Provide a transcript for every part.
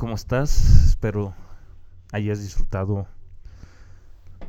¿cómo estás? Espero hayas disfrutado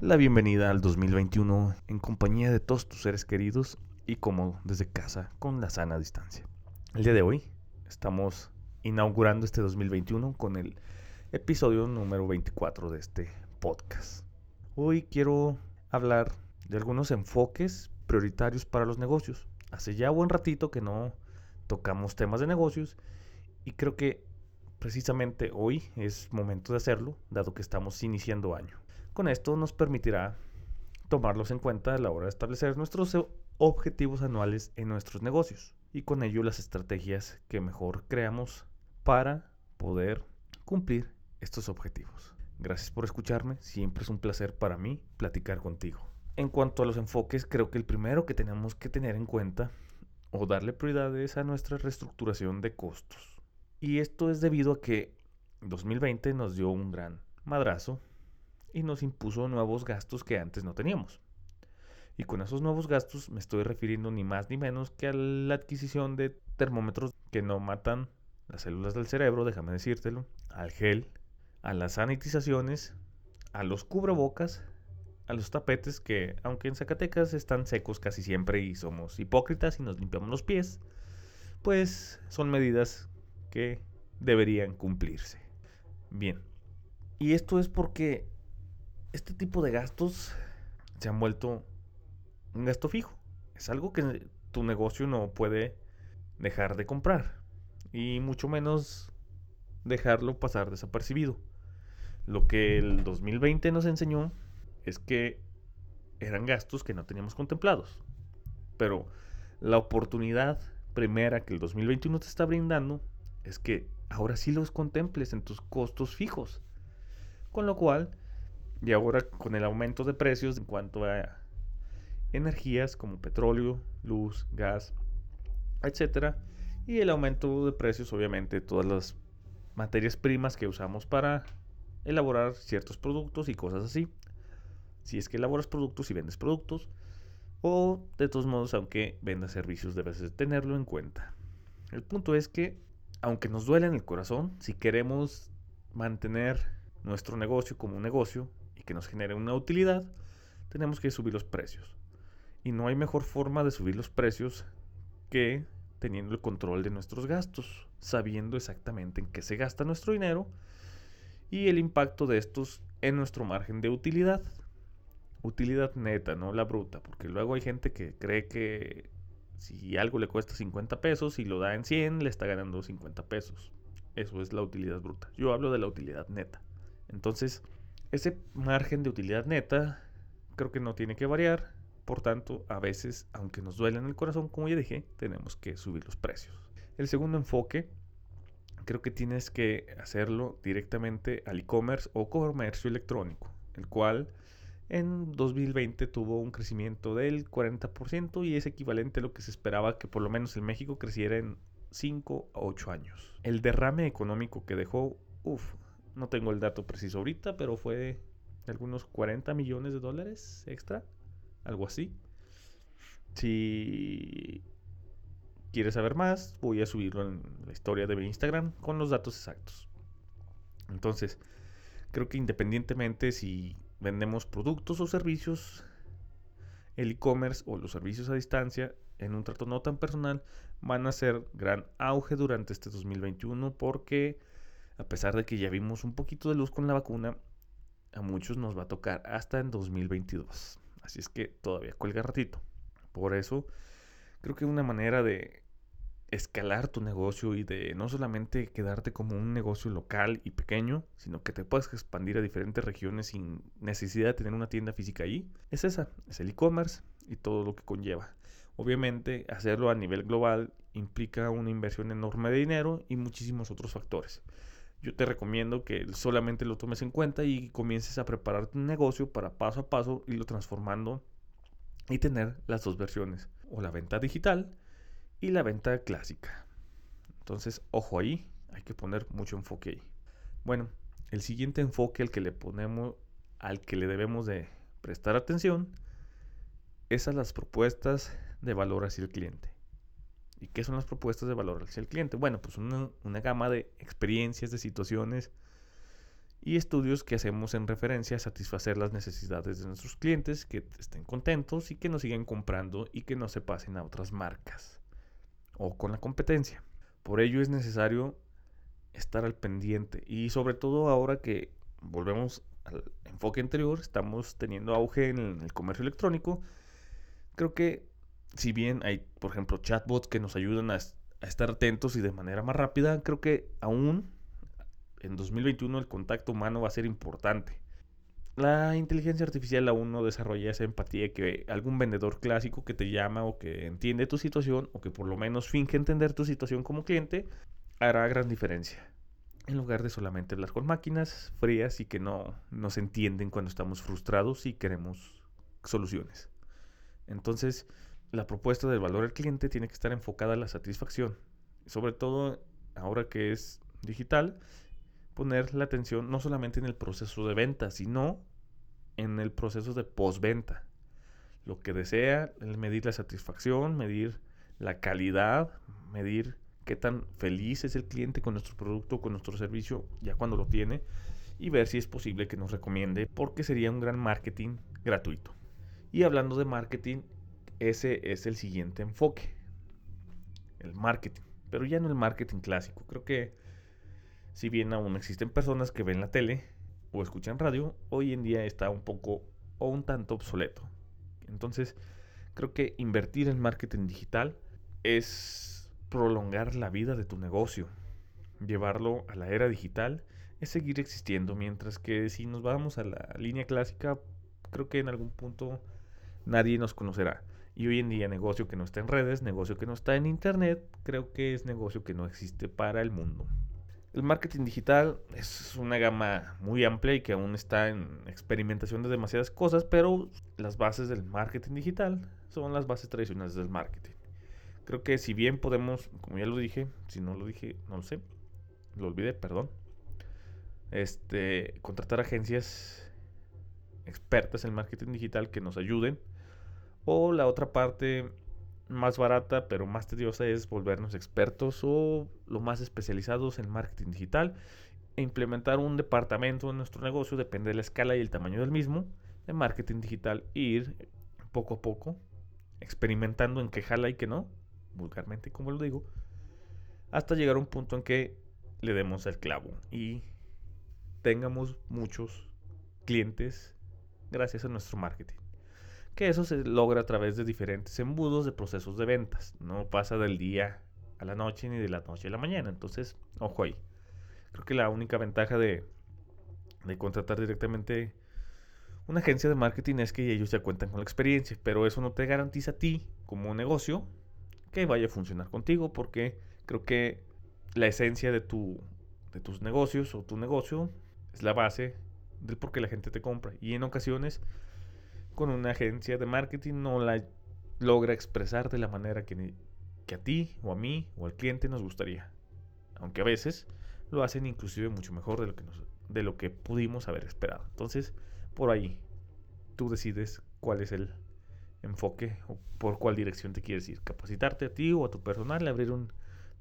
la bienvenida al 2021 en compañía de todos tus seres queridos y como desde casa con la sana distancia. El día de hoy estamos inaugurando este 2021 con el episodio número 24 de este podcast. Hoy quiero hablar de algunos enfoques prioritarios para los negocios. Hace ya buen ratito que no tocamos temas de negocios y creo que precisamente hoy es momento de hacerlo, dado que estamos iniciando año. Con esto nos permitirá tomarlos en cuenta a la hora de establecer nuestros objetivos anuales en nuestros negocios y con ello las estrategias que mejor creamos para poder cumplir estos objetivos. Gracias por escucharme, siempre es un placer para mí platicar contigo. En cuanto a los enfoques, creo que el primero que tenemos que tener en cuenta o darle prioridad es a nuestra reestructuración de costos. Y esto es debido a que 2020 nos dio un gran madrazo y nos impuso nuevos gastos que antes no teníamos. Y con esos nuevos gastos me estoy refiriendo ni más ni menos que a la adquisición de termómetros que no matan las células del cerebro, déjame decírtelo, al gel, a las sanitizaciones, a los cubrebocas, a los tapetes que, aunque en Zacatecas están secos casi siempre y somos hipócritas y nos limpiamos los pies, pues son medidas que deberían cumplirse. Bien, y esto es porque este tipo de gastos se han vuelto un gasto fijo. Es algo que tu negocio no puede dejar de comprar y mucho menos dejarlo pasar desapercibido. Lo que el 2020 nos enseñó es que eran gastos que no teníamos contemplados. Pero la oportunidad primera que el 2021 te está brindando es que ahora sí los contemples en tus costos fijos. Con lo cual, y ahora con el aumento de precios en cuanto a energías como petróleo, luz, gas, etcétera, y el aumento de precios, obviamente, todas las materias primas que usamos para elaborar ciertos productos y cosas así. Si es que elaboras productos y vendes productos, o de todos modos, aunque vendas servicios, debes tenerlo en cuenta. El punto es que aunque nos duele en el corazón, si queremos mantener nuestro negocio como un negocio y que nos genere una utilidad, tenemos que subir los precios. Y no hay mejor forma de subir los precios que teniendo el control de nuestros gastos, sabiendo exactamente en qué se gasta nuestro dinero y el impacto de estos en nuestro margen de utilidad. Utilidad neta, no la bruta, porque luego hay gente que cree que si algo le cuesta 50 pesos y lo da en 100, le está ganando 50 pesos. Eso es la utilidad bruta. Yo hablo de la utilidad neta. Entonces, ese margen de utilidad neta creo que no tiene que variar. Por tanto, a veces, aunque nos duele en el corazón, como ya dije, tenemos que subir los precios. El segundo enfoque, creo que tienes que hacerlo directamente al e-commerce o comercio electrónico, el cual en 2020 tuvo un crecimiento del 40% y es equivalente a lo que se esperaba que por lo menos en México creciera en 5 a 8 años. El derrame económico que dejó, uff, no tengo el dato preciso ahorita, pero fue de algunos 40 millones de dólares extra, algo así. Si quieres saber más, voy a subirlo en la historia de mi Instagram con los datos exactos. Entonces, creo que independientemente si vendemos productos o servicios, el e-commerce o los servicios a distancia en un trato no tan personal van a ser gran auge durante este 2021 porque a pesar de que ya vimos un poquito de luz con la vacuna, a muchos nos va a tocar hasta en 2022. Así es que todavía cuelga ratito. Por eso creo que una manera de escalar tu negocio y de no solamente quedarte como un negocio local y pequeño, sino que te puedas expandir a diferentes regiones sin necesidad de tener una tienda física ahí, es esa, es el e-commerce y todo lo que conlleva. Obviamente, hacerlo a nivel global implica una inversión enorme de dinero y muchísimos otros factores. Yo te recomiendo que solamente lo tomes en cuenta y comiences a preparar tu negocio para paso a paso irlo transformando y tener las dos versiones, o la venta digital y la venta clásica. Entonces, ojo ahí, hay que poner mucho enfoque ahí. Bueno, el siguiente enfoque al que le ponemos, al que le debemos de prestar atención, es a las propuestas de valor hacia el cliente. ¿Y qué son las propuestas de valor hacia el cliente? Bueno, pues una, una gama de experiencias, de situaciones y estudios que hacemos en referencia a satisfacer las necesidades de nuestros clientes, que estén contentos y que nos sigan comprando y que no se pasen a otras marcas o con la competencia. Por ello es necesario estar al pendiente y sobre todo ahora que volvemos al enfoque anterior, estamos teniendo auge en el comercio electrónico, creo que si bien hay, por ejemplo, chatbots que nos ayudan a, a estar atentos y de manera más rápida, creo que aún en 2021 el contacto humano va a ser importante. La inteligencia artificial aún no desarrolla esa empatía que algún vendedor clásico que te llama o que entiende tu situación o que por lo menos finge entender tu situación como cliente hará gran diferencia. En lugar de solamente hablar con máquinas frías y que no nos entienden cuando estamos frustrados y queremos soluciones. Entonces, la propuesta del valor al cliente tiene que estar enfocada a la satisfacción. Sobre todo ahora que es digital, poner la atención no solamente en el proceso de venta, sino en el proceso de postventa. Lo que desea es medir la satisfacción, medir la calidad, medir qué tan feliz es el cliente con nuestro producto, con nuestro servicio, ya cuando lo tiene, y ver si es posible que nos recomiende, porque sería un gran marketing gratuito. Y hablando de marketing, ese es el siguiente enfoque, el marketing, pero ya no el marketing clásico. Creo que si bien aún existen personas que ven la tele o escuchan radio, hoy en día está un poco o un tanto obsoleto. Entonces, creo que invertir en marketing digital es prolongar la vida de tu negocio. Llevarlo a la era digital es seguir existiendo, mientras que si nos vamos a la línea clásica, creo que en algún punto nadie nos conocerá. Y hoy en día negocio que no está en redes, negocio que no está en internet, creo que es negocio que no existe para el mundo. El marketing digital es una gama muy amplia y que aún está en experimentación de demasiadas cosas, pero las bases del marketing digital son las bases tradicionales del marketing. Creo que si bien podemos, como ya lo dije, si no lo dije, no lo sé, lo olvidé, perdón. Este, contratar agencias expertas en marketing digital que nos ayuden. O la otra parte más barata pero más tediosa es volvernos expertos o lo más especializados en marketing digital e implementar un departamento en nuestro negocio, depende de la escala y el tamaño del mismo, de marketing digital e ir poco a poco experimentando en qué jala y qué no, vulgarmente como lo digo, hasta llegar a un punto en que le demos el clavo y tengamos muchos clientes gracias a nuestro marketing que eso se logra a través de diferentes embudos de procesos de ventas. No pasa del día a la noche ni de la noche a la mañana. Entonces, ojo ahí. Creo que la única ventaja de, de contratar directamente una agencia de marketing es que ellos ya cuentan con la experiencia, pero eso no te garantiza a ti como negocio que vaya a funcionar contigo porque creo que la esencia de, tu, de tus negocios o tu negocio es la base del por qué la gente te compra. Y en ocasiones con una agencia de marketing no la logra expresar de la manera que, que a ti o a mí o al cliente nos gustaría. Aunque a veces lo hacen inclusive mucho mejor de lo que, de lo que pudimos haber esperado. Entonces, por ahí, tú decides cuál es el enfoque o por cuál dirección te quieres ir. Capacitarte a ti o a tu personal, abrir un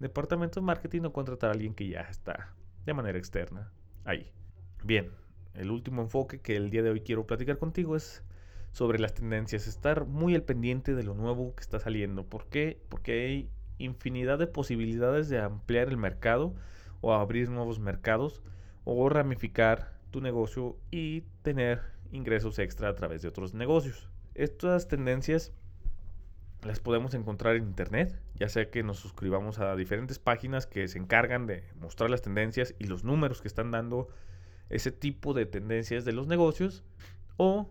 departamento de marketing o contratar a alguien que ya está de manera externa ahí. Bien, el último enfoque que el día de hoy quiero platicar contigo es sobre las tendencias, estar muy al pendiente de lo nuevo que está saliendo. ¿Por qué? Porque hay infinidad de posibilidades de ampliar el mercado o abrir nuevos mercados o ramificar tu negocio y tener ingresos extra a través de otros negocios. Estas tendencias las podemos encontrar en internet, ya sea que nos suscribamos a diferentes páginas que se encargan de mostrar las tendencias y los números que están dando ese tipo de tendencias de los negocios, o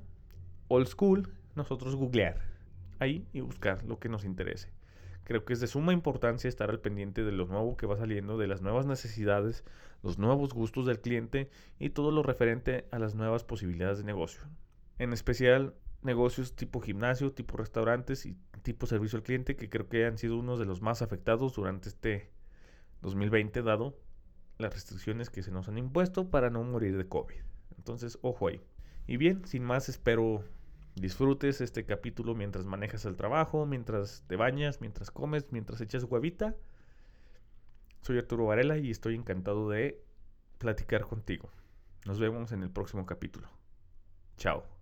old school, nosotros googlear ahí y buscar lo que nos interese. Creo que es de suma importancia estar al pendiente de lo nuevo que va saliendo, de las nuevas necesidades, los nuevos gustos del cliente y todo lo referente a las nuevas posibilidades de negocio. En especial negocios tipo gimnasio, tipo restaurantes y tipo servicio al cliente que creo que han sido unos de los más afectados durante este 2020 dado las restricciones que se nos han impuesto para no morir de COVID. Entonces, ojo ahí. Y bien, sin más, espero disfrutes este capítulo mientras manejas el trabajo, mientras te bañas, mientras comes, mientras echas huevita. Soy Arturo Varela y estoy encantado de platicar contigo. Nos vemos en el próximo capítulo. Chao.